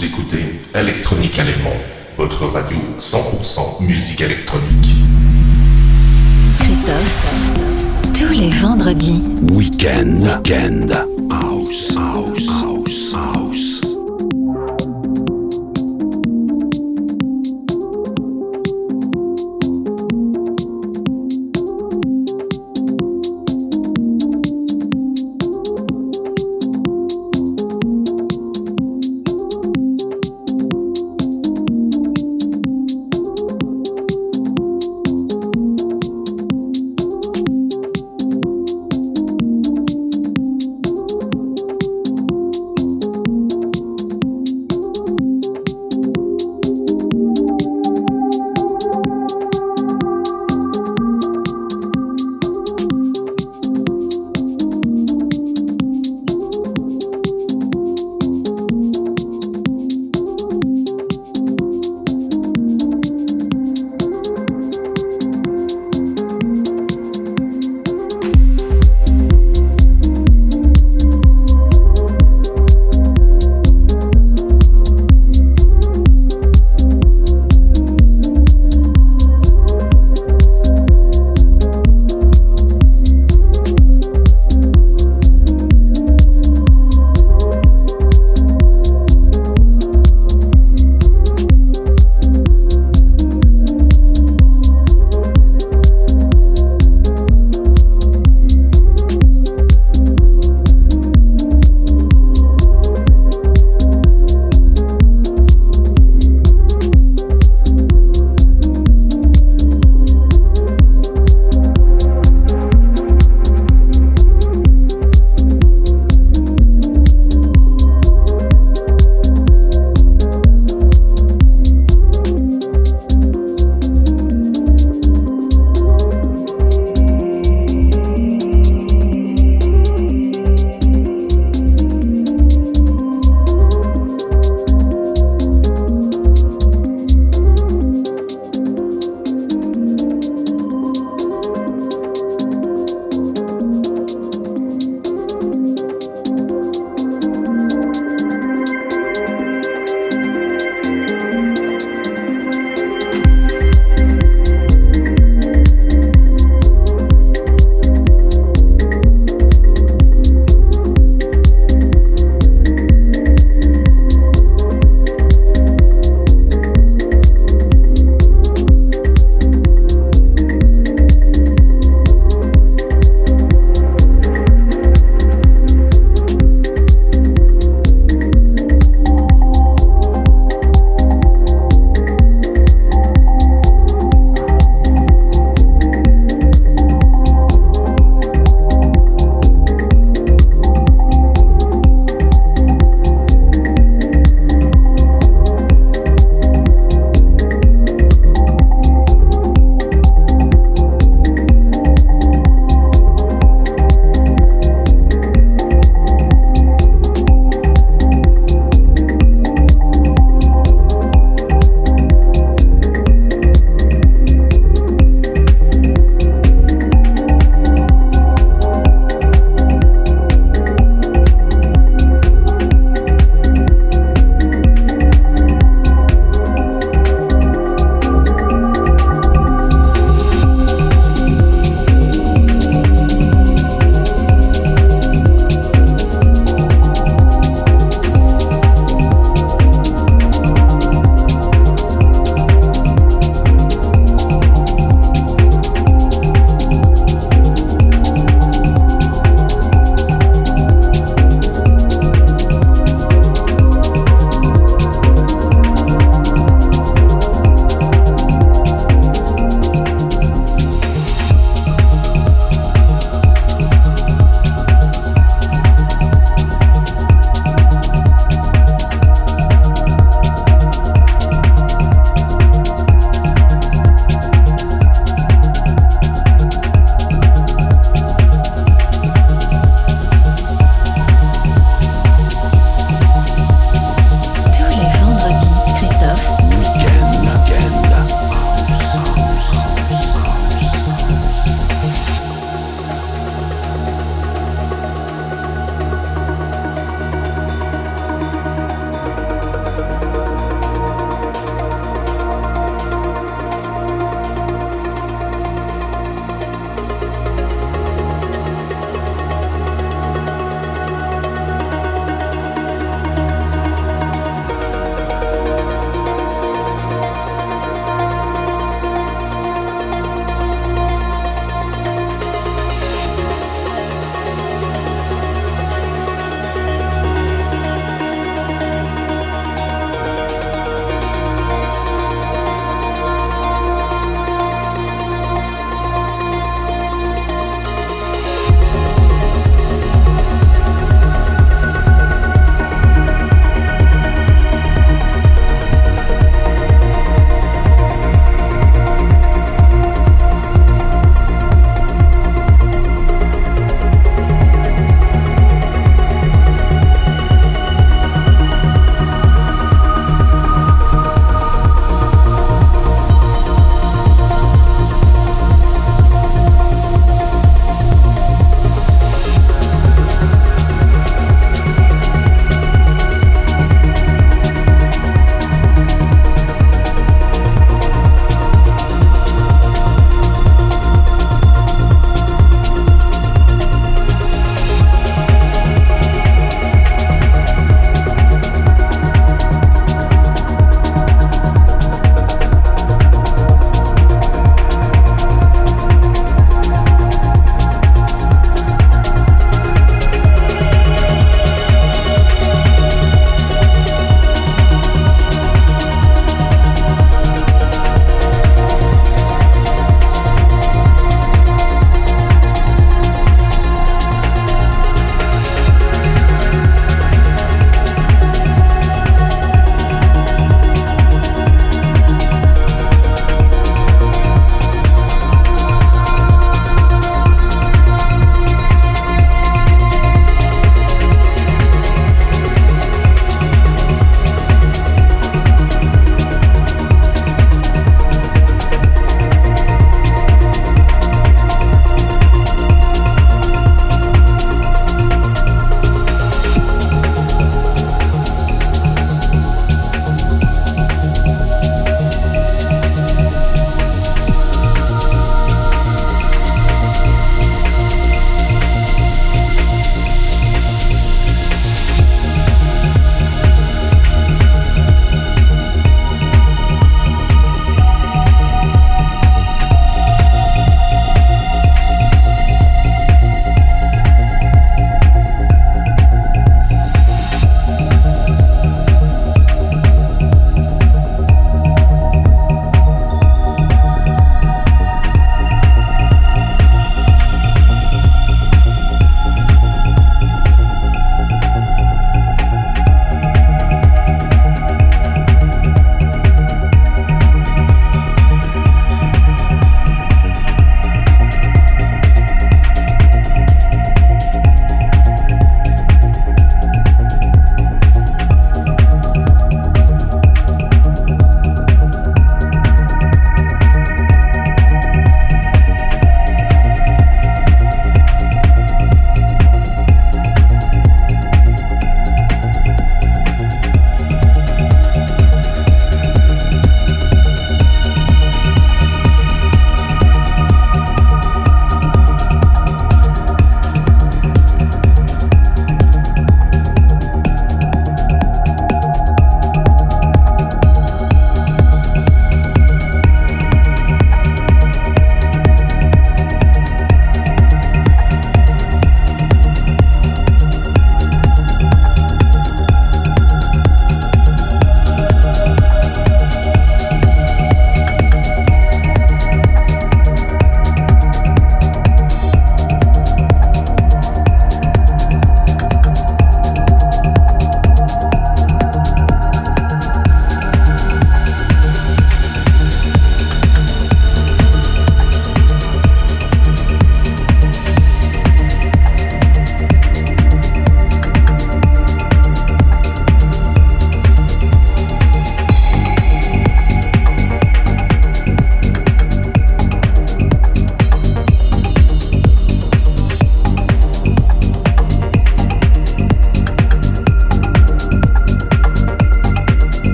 Vous écoutez Electronique Allemand, votre radio 100% musique électronique. Christophe, tous les vendredis. Weekend, weekend, house, house, house, house.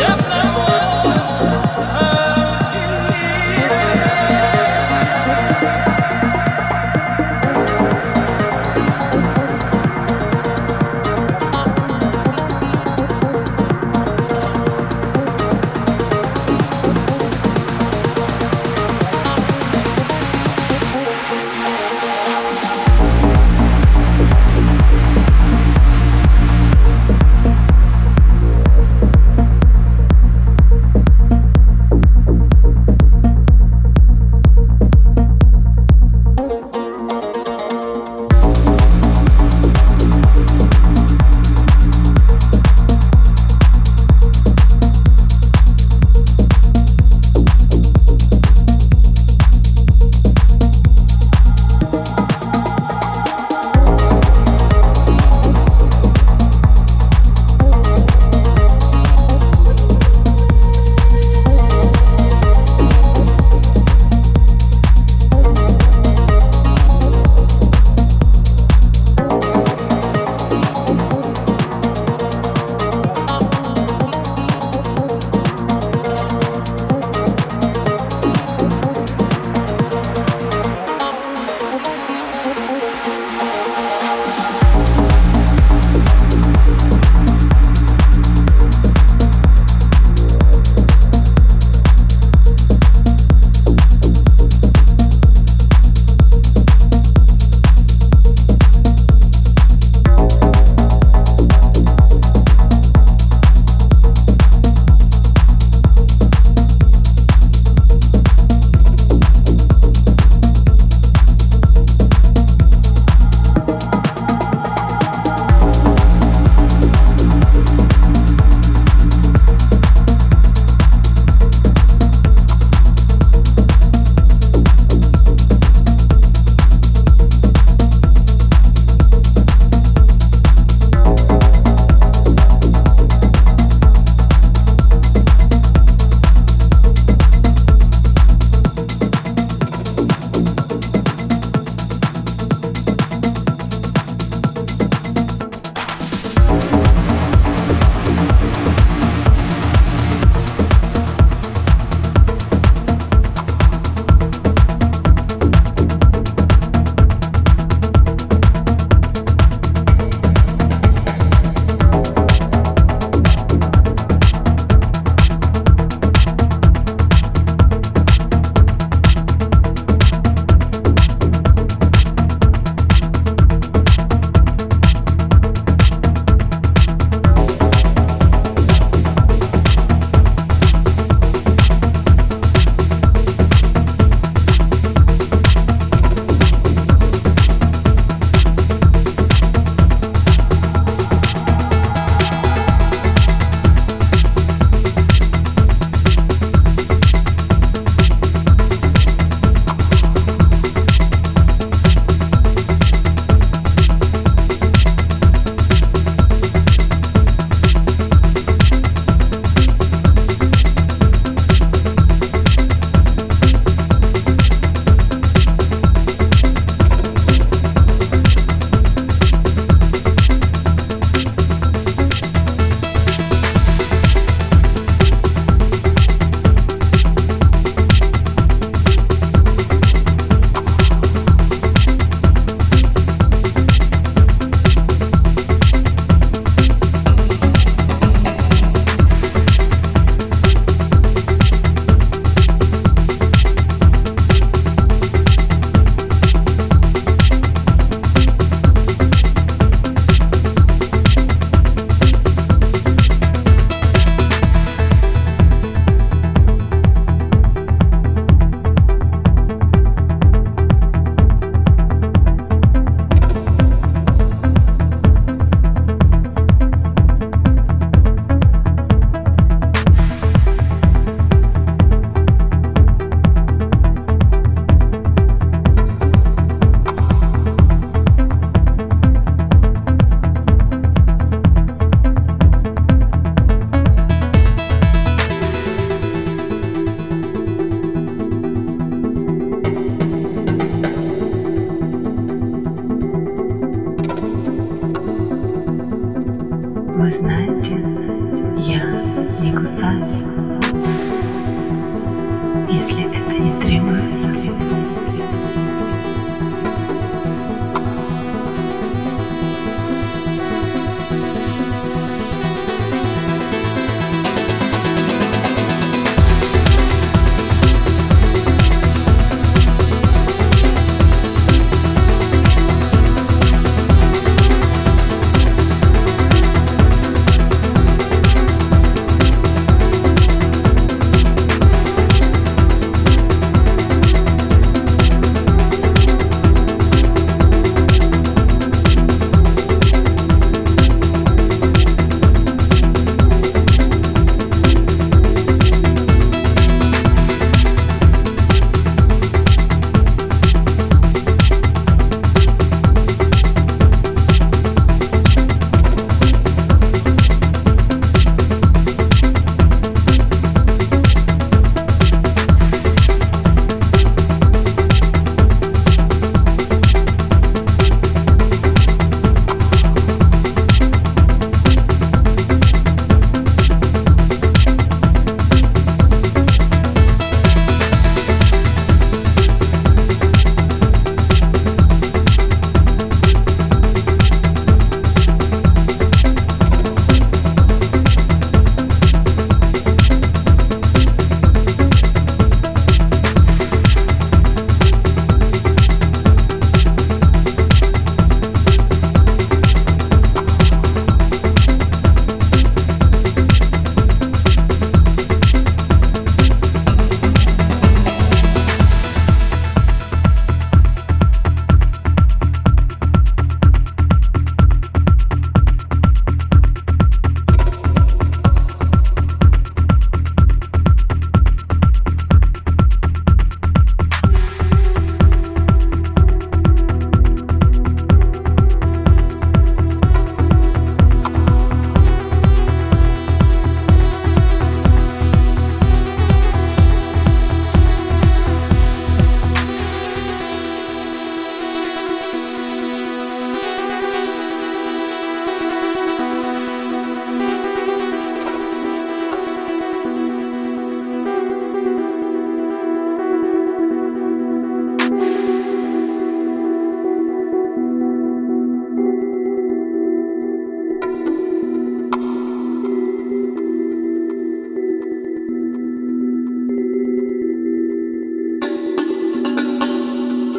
Jeff.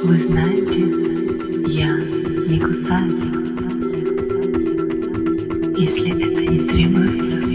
Вы знаете, я не кусаюсь, если это не требуется.